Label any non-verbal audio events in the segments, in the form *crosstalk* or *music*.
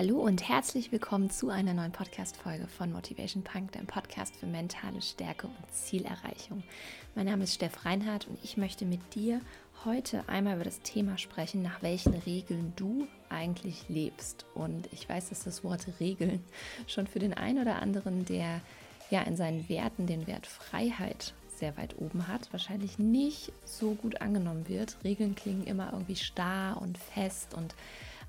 Hallo und herzlich willkommen zu einer neuen Podcast-Folge von Motivation Punk, dem Podcast für mentale Stärke und Zielerreichung. Mein Name ist Steff Reinhardt und ich möchte mit dir heute einmal über das Thema sprechen, nach welchen Regeln du eigentlich lebst. Und ich weiß, dass das Wort Regeln schon für den einen oder anderen, der ja in seinen Werten den Wert Freiheit sehr weit oben hat, wahrscheinlich nicht so gut angenommen wird. Regeln klingen immer irgendwie starr und fest und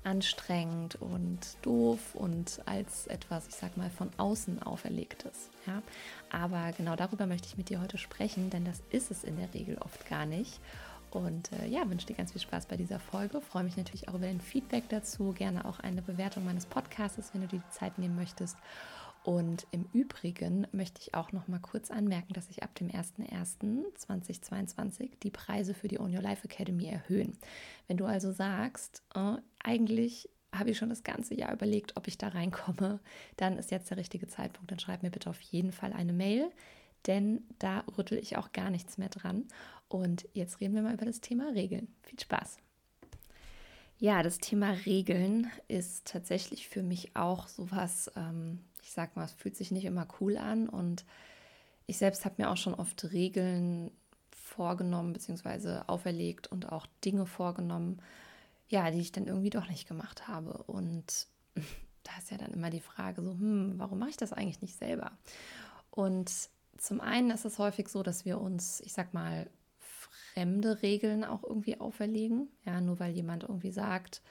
anstrengend und doof und als etwas, ich sag mal, von außen auferlegtes. Ja? Aber genau darüber möchte ich mit dir heute sprechen, denn das ist es in der Regel oft gar nicht. Und äh, ja, wünsche dir ganz viel Spaß bei dieser Folge. Freue mich natürlich auch über dein Feedback dazu. Gerne auch eine Bewertung meines Podcasts, wenn du dir die Zeit nehmen möchtest. Und im Übrigen möchte ich auch noch mal kurz anmerken, dass sich ab dem 01.01.2022 die Preise für die On Your Life Academy erhöhen. Wenn du also sagst, äh, eigentlich habe ich schon das ganze Jahr überlegt, ob ich da reinkomme, dann ist jetzt der richtige Zeitpunkt. Dann schreib mir bitte auf jeden Fall eine Mail, denn da rüttel ich auch gar nichts mehr dran. Und jetzt reden wir mal über das Thema Regeln. Viel Spaß! Ja, das Thema Regeln ist tatsächlich für mich auch sowas, ähm, ich sag mal, es fühlt sich nicht immer cool an und ich selbst habe mir auch schon oft Regeln vorgenommen bzw. auferlegt und auch Dinge vorgenommen, ja, die ich dann irgendwie doch nicht gemacht habe. Und *laughs* da ist ja dann immer die Frage so, hm, warum mache ich das eigentlich nicht selber? Und zum einen ist es häufig so, dass wir uns, ich sag mal, fremde Regeln auch irgendwie auferlegen. Ja, nur weil jemand irgendwie sagt,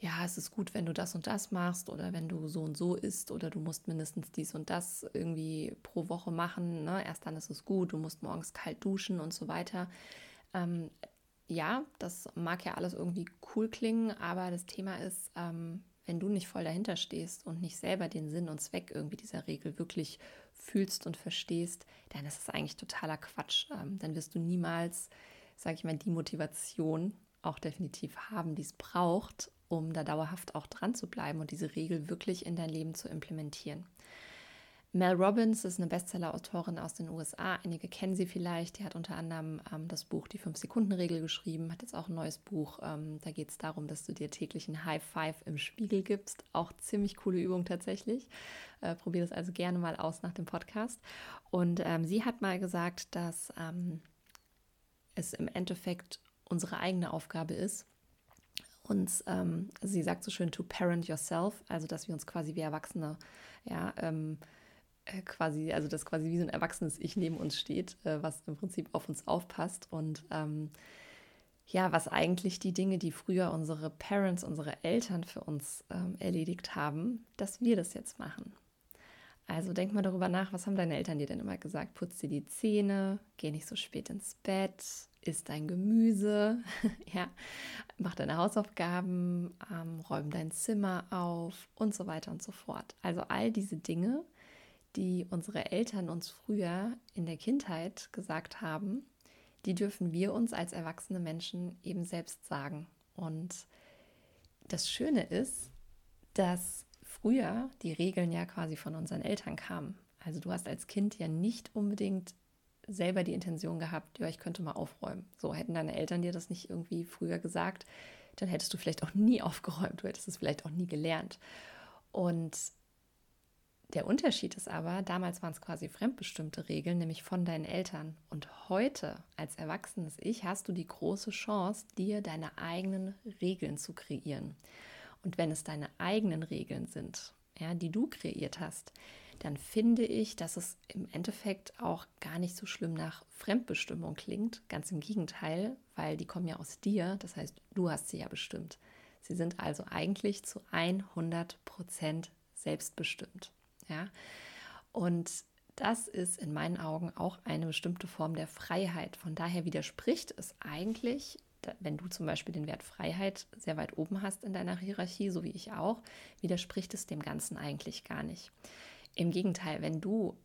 ja, es ist gut, wenn du das und das machst oder wenn du so und so isst oder du musst mindestens dies und das irgendwie pro Woche machen. Ne? Erst dann ist es gut, du musst morgens kalt duschen und so weiter. Ähm, ja, das mag ja alles irgendwie cool klingen, aber das Thema ist, ähm, wenn du nicht voll dahinter stehst und nicht selber den Sinn und Zweck irgendwie dieser Regel wirklich fühlst und verstehst, dann ist es eigentlich totaler Quatsch. Ähm, dann wirst du niemals, sage ich mal, die Motivation auch definitiv haben, die es braucht, um da dauerhaft auch dran zu bleiben und diese Regel wirklich in dein Leben zu implementieren. Mel Robbins ist eine Bestseller-Autorin aus den USA. Einige kennen sie vielleicht. Die hat unter anderem ähm, das Buch Die Fünf-Sekunden-Regel geschrieben, hat jetzt auch ein neues Buch. Ähm, da geht es darum, dass du dir täglich ein High Five im Spiegel gibst. Auch ziemlich coole Übung tatsächlich. Äh, Probier das also gerne mal aus nach dem Podcast. Und ähm, sie hat mal gesagt, dass ähm, es im Endeffekt unsere eigene Aufgabe ist, uns, ähm, sie sagt so schön, to parent yourself, also dass wir uns quasi wie Erwachsene, ja, ähm, äh, quasi, also dass quasi wie so ein erwachsenes Ich neben uns steht, äh, was im Prinzip auf uns aufpasst und ähm, ja, was eigentlich die Dinge, die früher unsere Parents, unsere Eltern für uns ähm, erledigt haben, dass wir das jetzt machen. Also denk mal darüber nach, was haben deine Eltern dir denn immer gesagt? Putz dir die Zähne, geh nicht so spät ins Bett, isst dein Gemüse, *laughs* ja, mach deine Hausaufgaben, ähm, räum dein Zimmer auf und so weiter und so fort. Also all diese Dinge, die unsere Eltern uns früher in der Kindheit gesagt haben, die dürfen wir uns als erwachsene Menschen eben selbst sagen. Und das Schöne ist, dass früher die Regeln ja quasi von unseren Eltern kamen. Also du hast als Kind ja nicht unbedingt selber die Intention gehabt, ja, ich könnte mal aufräumen. So hätten deine Eltern dir das nicht irgendwie früher gesagt, dann hättest du vielleicht auch nie *laughs* aufgeräumt, du hättest es vielleicht auch nie gelernt. Und der Unterschied ist aber, damals waren es quasi fremdbestimmte Regeln, nämlich von deinen Eltern. Und heute, als erwachsenes Ich, hast du die große Chance, dir deine eigenen Regeln zu kreieren. Und wenn es deine eigenen Regeln sind, ja, die du kreiert hast, dann finde ich, dass es im Endeffekt auch gar nicht so schlimm nach Fremdbestimmung klingt. Ganz im Gegenteil, weil die kommen ja aus dir. Das heißt, du hast sie ja bestimmt. Sie sind also eigentlich zu 100 Prozent selbstbestimmt. Ja? Und das ist in meinen Augen auch eine bestimmte Form der Freiheit. Von daher widerspricht es eigentlich, wenn du zum Beispiel den Wert Freiheit sehr weit oben hast in deiner Hierarchie, so wie ich auch, widerspricht es dem Ganzen eigentlich gar nicht. Im Gegenteil, wenn du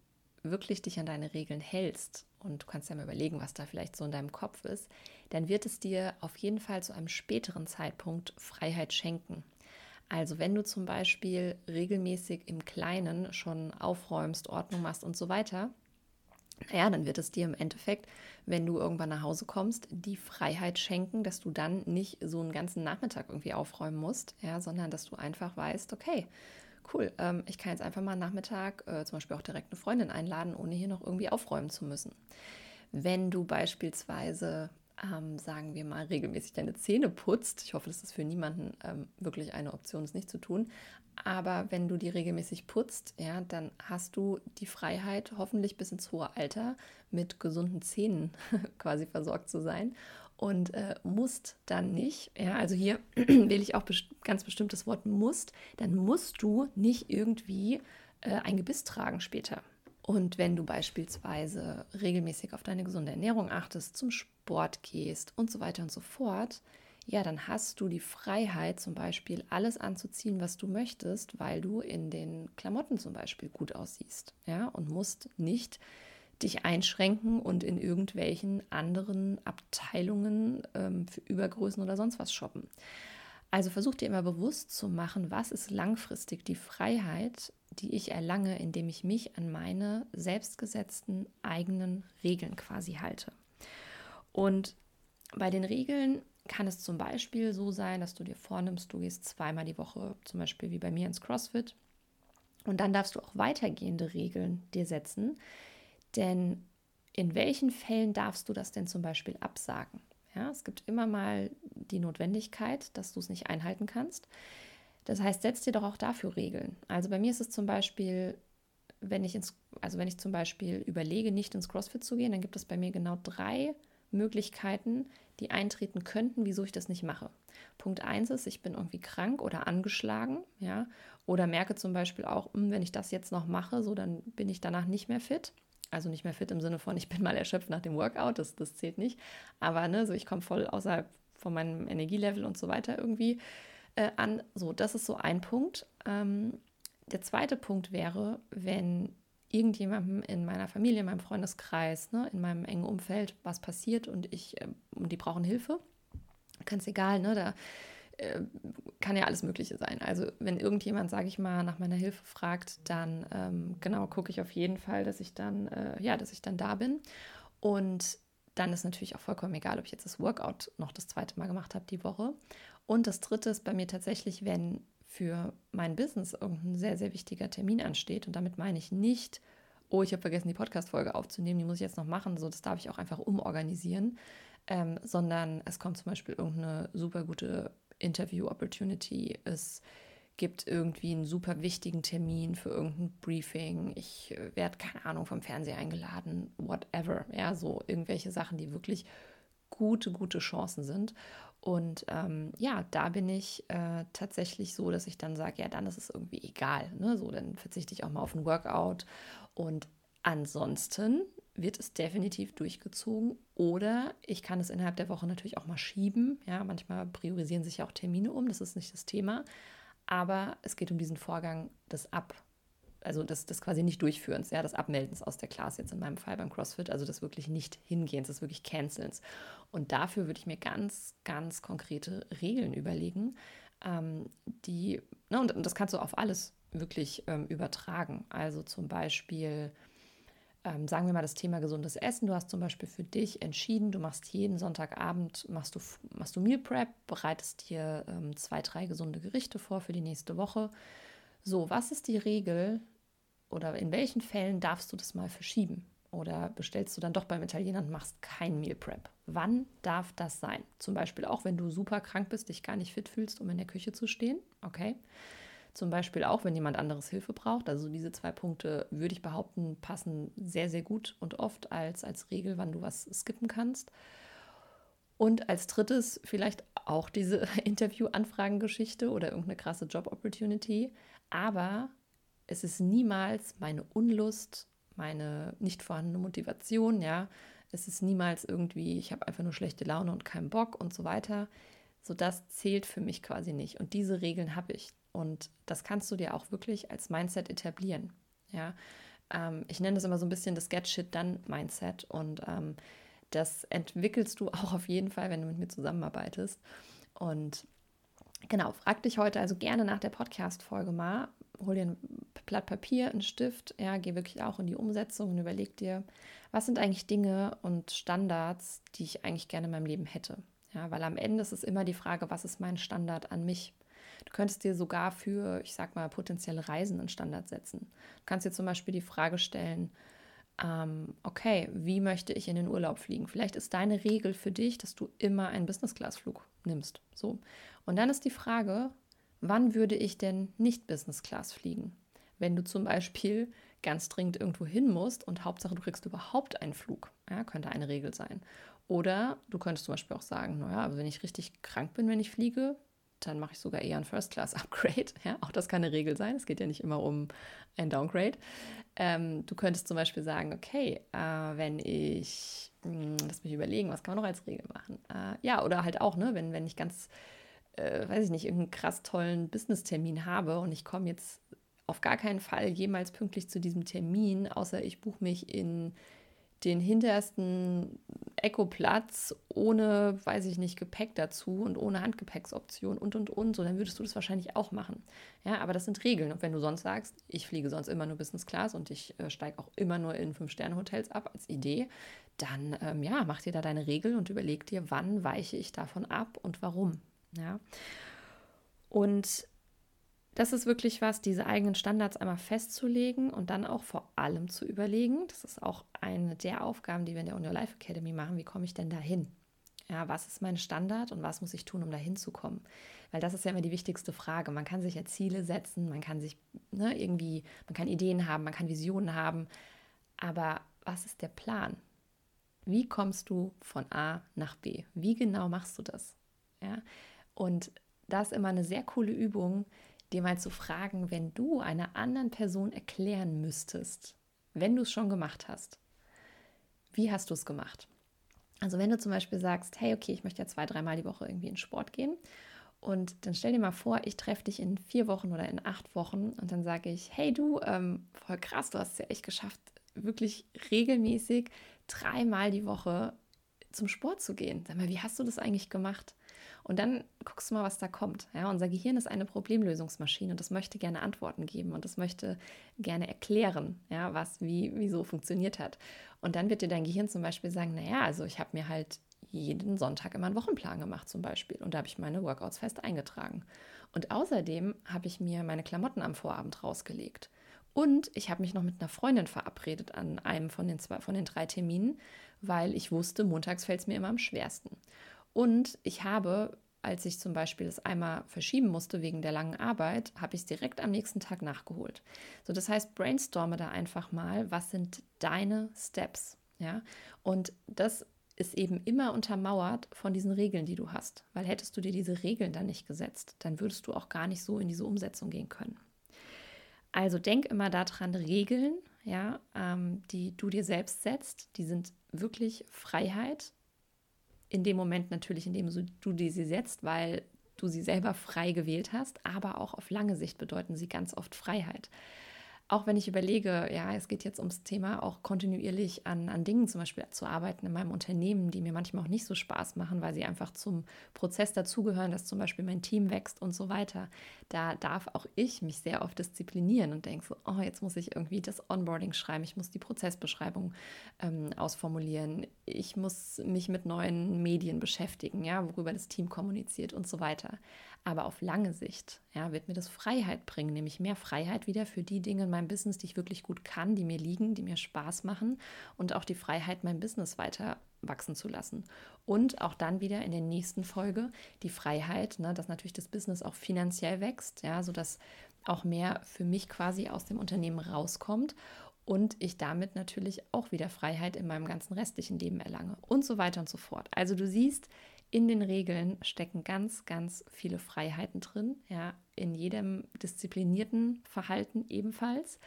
wirklich dich an deine Regeln hältst und du kannst ja mal überlegen, was da vielleicht so in deinem Kopf ist, dann wird es dir auf jeden Fall zu einem späteren Zeitpunkt Freiheit schenken. Also wenn du zum Beispiel regelmäßig im Kleinen schon aufräumst, Ordnung machst und so weiter, naja, dann wird es dir im Endeffekt, wenn du irgendwann nach Hause kommst, die Freiheit schenken, dass du dann nicht so einen ganzen Nachmittag irgendwie aufräumen musst, ja, sondern dass du einfach weißt, okay, cool, ähm, ich kann jetzt einfach mal Nachmittag äh, zum Beispiel auch direkt eine Freundin einladen, ohne hier noch irgendwie aufräumen zu müssen. Wenn du beispielsweise ähm, sagen wir mal, regelmäßig deine Zähne putzt. Ich hoffe, das ist für niemanden ähm, wirklich eine Option, es nicht zu tun. Aber wenn du die regelmäßig putzt, ja, dann hast du die Freiheit, hoffentlich bis ins hohe Alter mit gesunden Zähnen *laughs* quasi versorgt zu sein und äh, musst dann nicht, ja, also hier *clears throat* wähle ich auch best ganz bestimmtes Wort musst, dann musst du nicht irgendwie äh, ein Gebiss tragen später. Und wenn du beispielsweise regelmäßig auf deine gesunde Ernährung achtest, zum Sport gehst und so weiter und so fort, ja, dann hast du die Freiheit, zum Beispiel alles anzuziehen, was du möchtest, weil du in den Klamotten zum Beispiel gut aussiehst, ja, und musst nicht dich einschränken und in irgendwelchen anderen Abteilungen ähm, für Übergrößen oder sonst was shoppen. Also versuch dir immer bewusst zu machen, was ist langfristig die Freiheit, die ich erlange, indem ich mich an meine selbstgesetzten eigenen Regeln quasi halte. Und bei den Regeln kann es zum Beispiel so sein, dass du dir vornimmst, du gehst zweimal die Woche, zum Beispiel wie bei mir ins CrossFit. Und dann darfst du auch weitergehende Regeln dir setzen. Denn in welchen Fällen darfst du das denn zum Beispiel absagen? Ja, es gibt immer mal die Notwendigkeit, dass du es nicht einhalten kannst. Das heißt, setz dir doch auch dafür Regeln. Also bei mir ist es zum Beispiel, wenn ich ins, also wenn ich zum Beispiel überlege, nicht ins CrossFit zu gehen, dann gibt es bei mir genau drei Möglichkeiten, die eintreten könnten, wieso ich das nicht mache. Punkt eins ist, ich bin irgendwie krank oder angeschlagen, ja, oder merke zum Beispiel auch, hm, wenn ich das jetzt noch mache, so dann bin ich danach nicht mehr fit. Also nicht mehr fit im Sinne von, ich bin mal erschöpft nach dem Workout, das, das zählt nicht. Aber ne, so ich komme voll außerhalb von meinem Energielevel und so weiter irgendwie äh, an. So, das ist so ein Punkt. Ähm, der zweite Punkt wäre, wenn irgendjemandem in meiner Familie, in meinem Freundeskreis, ne, in meinem engen Umfeld was passiert und ich äh, und die brauchen Hilfe, ganz egal, ne, da äh, kann ja alles Mögliche sein. Also wenn irgendjemand, sage ich mal, nach meiner Hilfe fragt, dann ähm, genau gucke ich auf jeden Fall, dass ich dann äh, ja, dass ich dann da bin und dann ist natürlich auch vollkommen egal, ob ich jetzt das Workout noch das zweite Mal gemacht habe die Woche. Und das dritte ist bei mir tatsächlich, wenn für mein Business irgendein sehr, sehr wichtiger Termin ansteht. Und damit meine ich nicht, oh, ich habe vergessen, die Podcast-Folge aufzunehmen, die muss ich jetzt noch machen. So, das darf ich auch einfach umorganisieren. Ähm, sondern es kommt zum Beispiel irgendeine super gute Interview-Opportunity. Es gibt irgendwie einen super wichtigen Termin für irgendein Briefing. Ich äh, werde, keine Ahnung, vom Fernseher eingeladen, whatever. Ja, so irgendwelche Sachen, die wirklich gute, gute Chancen sind. Und ähm, ja, da bin ich äh, tatsächlich so, dass ich dann sage, ja, dann ist es irgendwie egal. Ne? So, dann verzichte ich auch mal auf ein Workout. Und ansonsten wird es definitiv durchgezogen. Oder ich kann es innerhalb der Woche natürlich auch mal schieben. Ja, manchmal priorisieren sich ja auch Termine um, das ist nicht das Thema. Aber es geht um diesen Vorgang des Ab, also des, des quasi nicht Durchführens, ja, des Abmeldens aus der Class jetzt in meinem Fall beim CrossFit, also des wirklich nicht Hingehens, des wirklich Cancelns. Und dafür würde ich mir ganz, ganz konkrete Regeln überlegen, ähm, die, ne, und, und, das kannst du auf alles wirklich ähm, übertragen. Also zum Beispiel, ähm, sagen wir mal das Thema gesundes Essen. Du hast zum Beispiel für dich entschieden, du machst jeden Sonntagabend, machst du, machst du Meal Prep, bereitest dir ähm, zwei, drei gesunde Gerichte vor für die nächste Woche. So, was ist die Regel, oder in welchen Fällen darfst du das mal verschieben? Oder bestellst du dann doch beim Italiener und machst kein Meal Prep? Wann darf das sein? Zum Beispiel auch, wenn du super krank bist, dich gar nicht fit fühlst, um in der Küche zu stehen. Okay. Zum Beispiel auch, wenn jemand anderes Hilfe braucht. Also diese zwei Punkte würde ich behaupten, passen sehr, sehr gut und oft als, als Regel, wann du was skippen kannst. Und als drittes vielleicht auch diese *laughs* Interview-Anfragen-Geschichte oder irgendeine krasse Job-Opportunity. Aber es ist niemals meine Unlust, meine nicht vorhandene Motivation, ja. Es ist niemals irgendwie, ich habe einfach nur schlechte Laune und keinen Bock und so weiter. So, das zählt für mich quasi nicht. Und diese Regeln habe ich. Und das kannst du dir auch wirklich als Mindset etablieren. Ja, ähm, ich nenne das immer so ein bisschen das Get Shit Done Mindset. Und ähm, das entwickelst du *laughs* auch auf jeden Fall, wenn du mit mir zusammenarbeitest. Und genau, frag dich heute also gerne nach der Podcast-Folge mal, hol dir ein Blatt Papier, einen Stift, ja, geh wirklich auch in die Umsetzung und überleg dir, was sind eigentlich Dinge und Standards, die ich eigentlich gerne in meinem Leben hätte. Ja, weil am Ende ist es immer die Frage, was ist mein Standard an mich? Du könntest dir sogar für, ich sag mal, potenzielle Reisen einen Standard setzen. Du kannst dir zum Beispiel die Frage stellen, ähm, okay, wie möchte ich in den Urlaub fliegen? Vielleicht ist deine Regel für dich, dass du immer einen Business-Class-Flug nimmst. So. Und dann ist die Frage, wann würde ich denn nicht Business-Class fliegen? Wenn du zum Beispiel ganz dringend irgendwo hin musst und Hauptsache du kriegst überhaupt einen Flug, ja, könnte eine Regel sein. Oder du könntest zum Beispiel auch sagen, naja, wenn ich richtig krank bin, wenn ich fliege, dann mache ich sogar eher ein First-Class-Upgrade. *laughs* Ja, auch das kann eine Regel sein. Es geht ja nicht immer um ein Downgrade. Ähm, du könntest zum Beispiel sagen, okay, äh, wenn ich, mh, hm, lass mich überlegen, was kann man noch als Regel machen? Äh, ja, oder halt auch, ne, wenn, wenn ich ganz, äh, weiß ich nicht, irgendeinen krass tollen Business-Termin habe und ich komme jetzt auf gar keinen Fall jemals pünktlich zu diesem Termin, außer ich buche mich in den hintersten Ecoplatz ohne, weiß ich nicht, Gepäck dazu und ohne Handgepäcksoption und und und, so dann würdest du das wahrscheinlich auch machen. Ja, aber das sind Regeln. Und wenn du sonst sagst, ich fliege sonst immer nur Business Class und ich äh, steige auch immer nur in Fünf-Sterne-Hotels ab als Idee, dann ähm, ja, mach dir da deine Regel und überleg dir, wann weiche ich davon ab und warum. Ja. Und das ist wirklich was, diese eigenen Standards einmal festzulegen und dann auch vor allem zu überlegen. Das ist auch eine der Aufgaben, die wir in der On Your Life Academy machen. Wie komme ich denn dahin? Ja, was ist mein Standard und was muss ich tun, um dahin zu kommen? Weil das ist ja immer die wichtigste Frage. Man kann sich ja Ziele setzen, man kann sich ne, irgendwie, man kann Ideen haben, man kann Visionen haben. Aber was ist der Plan? Wie kommst du von A nach B? Wie genau machst du das? Ja, und das ist immer eine sehr coole Übung, dir mal zu fragen, wenn du einer anderen Person erklären müsstest, wenn du es schon gemacht hast, wie hast du es gemacht? Also wenn du zum Beispiel sagst, hey, okay, ich möchte ja zwei, dreimal die Woche irgendwie in Sport gehen und dann stell dir mal vor, ich treffe dich in vier Wochen oder in acht Wochen und dann sage ich, hey du, ähm, voll krass, du hast es ja echt geschafft, wirklich regelmäßig dreimal die Woche zum Sport zu gehen. Sag mal, wie hast du das eigentlich gemacht? Und dann guckst du mal, was da kommt. Ja, unser Gehirn ist eine Problemlösungsmaschine und das möchte gerne Antworten geben und das möchte gerne erklären, ja, was wie, wieso funktioniert hat. Und dann wird dir dein Gehirn zum Beispiel sagen, naja, also ich habe mir halt jeden Sonntag immer einen Wochenplan gemacht zum Beispiel und da habe ich meine Workouts fest eingetragen. Und außerdem habe ich mir meine Klamotten am Vorabend rausgelegt. Und ich habe mich noch mit einer Freundin verabredet an einem von den, zwei, von den drei Terminen, weil ich wusste, montags fällt es mir immer am schwersten. Und ich habe, als ich zum Beispiel es einmal verschieben musste wegen der langen Arbeit, habe ich es direkt am nächsten Tag nachgeholt. So, das heißt, brainstorme da einfach mal, was sind deine Steps? Ja, und das ist eben immer untermauert von diesen Regeln, die du hast. Weil hättest du dir diese Regeln dann nicht gesetzt, dann würdest du auch gar nicht so in diese Umsetzung gehen können. Also denk immer daran, Regeln, ja, ähm, die du dir selbst setzt, die sind wirklich Freiheit in dem Moment natürlich, in dem du die sie setzt, weil du sie selber frei gewählt hast, aber auch auf lange Sicht bedeuten sie ganz oft Freiheit auch wenn ich überlege, ja, es geht jetzt ums Thema auch kontinuierlich an, an Dingen zum Beispiel zu arbeiten in meinem Unternehmen, die mir manchmal auch nicht so Spaß machen, weil sie einfach zum Prozess dazugehören, dass zum Beispiel mein Team wächst und so weiter. Da darf auch ich mich sehr oft disziplinieren und denke so, oh, jetzt muss ich irgendwie das Onboarding schreiben, ich muss die Prozessbeschreibung ähm, ausformulieren, ich muss mich mit neuen Medien beschäftigen, ja, worüber das Team kommuniziert und so weiter. Aber auf lange Sicht ja, wird mir das Freiheit bringen, nämlich mehr Freiheit wieder für die Dinge in meinem Business, die ich wirklich gut kann, die mir liegen, die mir Spaß machen und auch die Freiheit, mein Business weiter wachsen zu lassen. Und auch dann wieder in der nächsten Folge die Freiheit, ne, dass natürlich das Business auch finanziell wächst, ja, sodass auch mehr für mich quasi aus dem Unternehmen rauskommt und ich damit natürlich auch wieder Freiheit in meinem ganzen restlichen Leben erlange und so weiter und so fort. Also du siehst, in den Regeln stecken ganz, ganz viele Freiheiten drin, ja, in jedem disziplinierten Verhalten ebenfalls.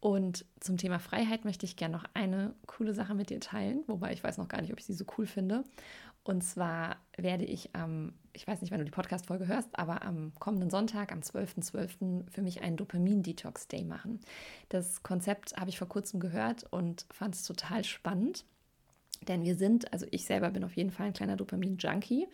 Und zum Thema Freiheit möchte ich gerne noch eine coole Sache mit dir teilen, wobei ich weiß noch gar nicht, ob ich sie so cool finde. Und zwar werde ich am, ich weiß nicht, wann du die Podcast-Folge hörst, aber am kommenden Sonntag, am 12.12. .12. für mich einen Dopamin-Detox-Day machen. Das Konzept habe ich vor kurzem gehört und fand es total spannend. Denn wir sind, also ich selber bin auf jeden Fall ein kleiner Dopamin-Junkie.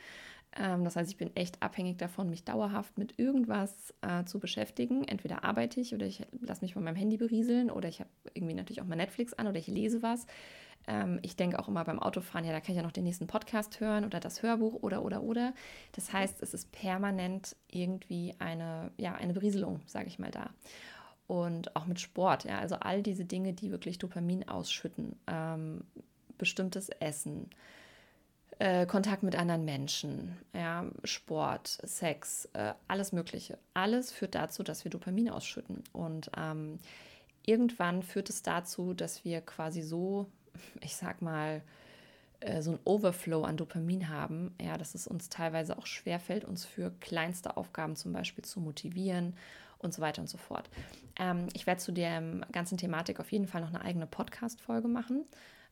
Ähm, das heißt, ich bin echt abhängig davon, mich dauerhaft mit irgendwas äh, zu beschäftigen. Entweder arbeite ich oder ich lasse mich von meinem Handy berieseln oder ich habe irgendwie natürlich auch mal Netflix an oder ich lese was. Ähm, ich denke auch immer beim Autofahren, ja, da kann ich ja noch den nächsten Podcast hören oder das Hörbuch oder, oder, oder. Das heißt, es ist permanent irgendwie eine, ja, eine Berieselung, sage ich mal da. Und auch mit Sport, ja, also all diese Dinge, die wirklich Dopamin ausschütten, ähm, bestimmtes Essen, äh, Kontakt mit anderen Menschen, ja, Sport, Sex, äh, alles Mögliche. Alles führt dazu, dass wir Dopamin ausschütten. Und ähm, irgendwann führt es dazu, dass wir quasi so *laughs* ich sag mal, äh, so ein Overflow an Dopamin haben, ja, dass es uns teilweise auch schwerfällt, uns für kleinste Aufgaben zum Beispiel zu motivieren und so weiter und so fort. Ähm, ich werde zu der ganzen Thematik auf jeden Fall noch eine eigene Podcast-Folge machen.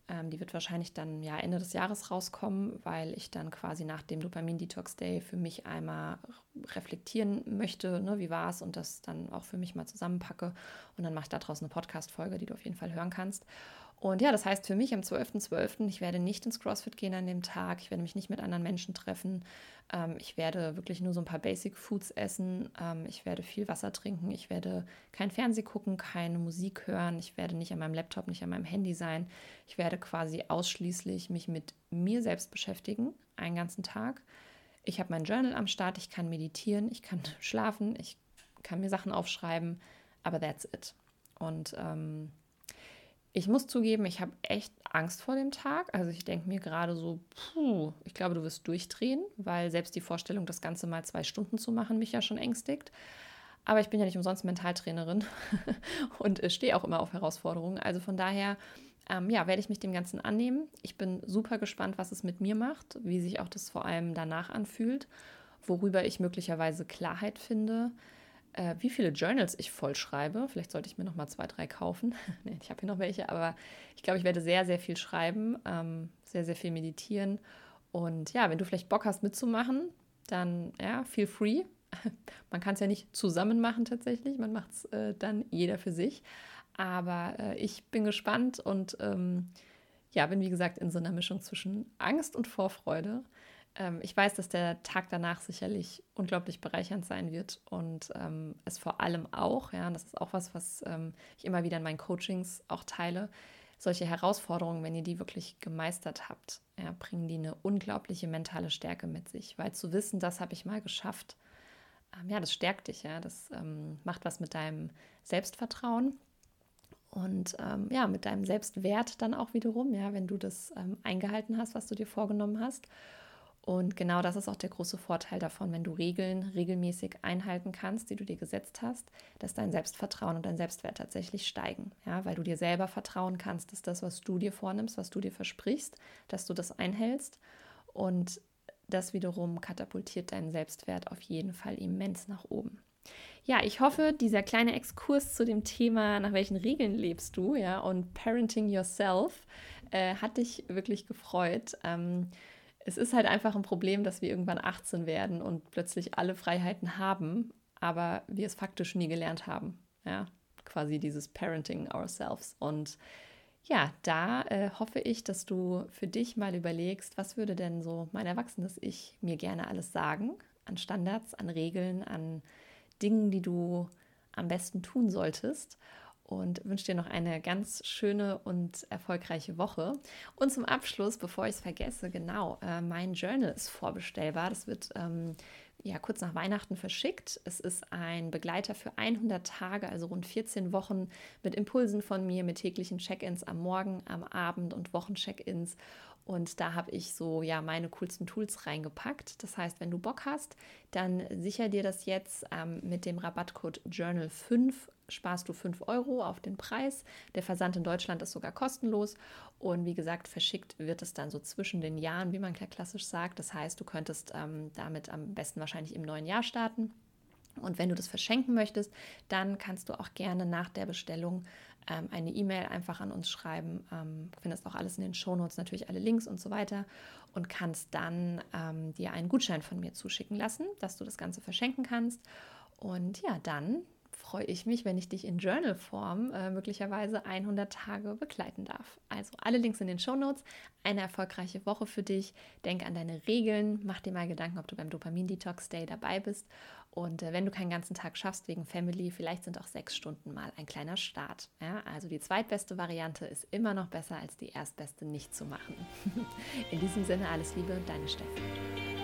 Ähm, die wird wahrscheinlich dann ja Ende des Jahres rauskommen, weil ich dann quasi nach dem Dopamin-Detox-Day für mich einmal reflektieren möchte, ne, wie war es und das dann auch für mich mal zusammenpacke. Und dann mache ich daraus eine Podcast-Folge, die du auf jeden Fall hören kannst. Und ja, das heißt für mich am 12.12., .12., ich werde nicht ins CrossFit gehen an dem Tag, ich werde mich nicht mit anderen Menschen treffen, ähm, ich werde wirklich nur so ein paar Basic Foods essen, ähm, ich werde viel Wasser trinken, ich werde kein Fernseh gucken, keine Musik hören, ich werde nicht an meinem Laptop, nicht an meinem Handy sein, ich werde quasi ausschließlich mich mit mir selbst beschäftigen, einen ganzen Tag. Ich habe mein Journal am Start, ich kann meditieren, ich kann schlafen, ich kann mir Sachen aufschreiben, aber that's it. Und ähm, ich muss zugeben, ich habe echt Angst vor dem Tag. Also ich denke mir gerade so, puh, ich glaube, du wirst durchdrehen, weil selbst die Vorstellung, das Ganze mal zwei Stunden zu machen, mich ja schon ängstigt. Aber ich bin ja nicht umsonst Mentaltrainerin *laughs* und stehe auch immer auf Herausforderungen. Also von daher, ähm, ja, werde ich mich dem Ganzen annehmen. Ich bin super gespannt, was es mit mir macht, wie sich auch das vor allem danach anfühlt, worüber ich möglicherweise Klarheit finde äh, wie viele Journals ich voll schreibe. Vielleicht sollte ich mir noch mal zwei, drei kaufen. *laughs* nee, ich habe hier noch welche, aber ich glaube, ich werde sehr, sehr viel schreiben, ähm, sehr, sehr viel meditieren. Und ja, wenn du vielleicht Bock hast mitzumachen, dann ja, feel free. *laughs* Man kann es ja nicht zusammen machen tatsächlich, man macht es äh, dann jeder für sich. Aber äh, ich bin gespannt und ähm, ja, bin wie gesagt in so einer Mischung zwischen Angst und Vorfreude ähm, ich weiß, dass der Tag danach sicherlich unglaublich bereichernd sein wird und ähm, es vor allem auch, ja, das ist auch was, was ähm, ich immer wieder in meinen Coachings auch teile, solche Herausforderungen, wenn ihr die wirklich gemeistert habt, ja, bringen die eine unglaubliche mentale Stärke mit sich, weil zu wissen, das habe ich mal geschafft, ähm, ja, das stärkt dich, ja, das ähm, macht was mit deinem Selbstvertrauen und ähm, ja, mit deinem Selbstwert dann auch wiederum, ja, wenn du das eingehalten hast, was du dir vorgenommen hast. Und genau das ist auch der große Vorteil davon, wenn du Regeln regelmäßig einhalten kannst, die du dir gesetzt hast, dass dein Selbstvertrauen und dein Selbstwert tatsächlich steigen. Ja, weil du dir selber vertrauen kannst, dass das, was du dir vornimmst, was du dir versprichst, dass du das einhältst. Und das wiederum katapultiert deinen Selbstwert auf jeden Fall immens nach oben. Ja, ich hoffe, dieser kleine Exkurs zu dem Thema, nach welchen Regeln lebst du, ja, und Parenting Yourself, äh, hat dich wirklich gefreut. Ähm, es ist halt einfach ein Problem, dass wir irgendwann 18 werden und plötzlich alle Freiheiten haben, aber wir es faktisch nie gelernt haben. Ja, quasi dieses Parenting ourselves. Und ja, da äh, hoffe ich, dass du für dich mal überlegst, was würde denn so mein erwachsenes Ich mir gerne alles sagen an Standards, an Regeln, an Dingen, die du am besten tun solltest und wünsche dir noch eine ganz schöne und erfolgreiche Woche. Und zum Abschluss, bevor ich es vergesse, genau, äh, mein Journal ist vorbestellbar. Das wird ähm, ja kurz nach Weihnachten verschickt. Es ist ein Begleiter für 100 Tage, also rund 14 Wochen mit Impulsen von mir, mit täglichen Check-ins am Morgen, am Abend und Wochencheck-ins. Und da habe ich so ja meine coolsten Tools reingepackt. Das heißt, wenn du Bock hast, dann sicher dir das jetzt ähm, mit dem Rabattcode Journal 5 sparst du 5 Euro auf den Preis. Der Versand in Deutschland ist sogar kostenlos. Und wie gesagt, verschickt wird es dann so zwischen den Jahren, wie man klassisch sagt. Das heißt, du könntest ähm, damit am besten wahrscheinlich im neuen Jahr starten. Und wenn du das verschenken möchtest, dann kannst du auch gerne nach der Bestellung ähm, eine E-Mail einfach an uns schreiben. Ähm, findest auch alles in den Shownotes, natürlich alle Links und so weiter. Und kannst dann ähm, dir einen Gutschein von mir zuschicken lassen, dass du das Ganze verschenken kannst. Und ja, dann freue ich mich, wenn ich dich in Journal-Form äh, möglicherweise 100 Tage begleiten darf. Also alle Links in den Show Notes. Eine erfolgreiche Woche für dich. Denk an deine Regeln. Mach dir mal Gedanken, ob du beim Dopamin-Detox-Day dabei bist. Und äh, wenn du keinen ganzen Tag schaffst wegen Family, vielleicht sind auch sechs Stunden mal ein kleiner Start. Ja? Also die zweitbeste Variante ist immer noch besser als die erstbeste nicht zu machen. *laughs* in diesem Sinne alles Liebe, deine Steffi.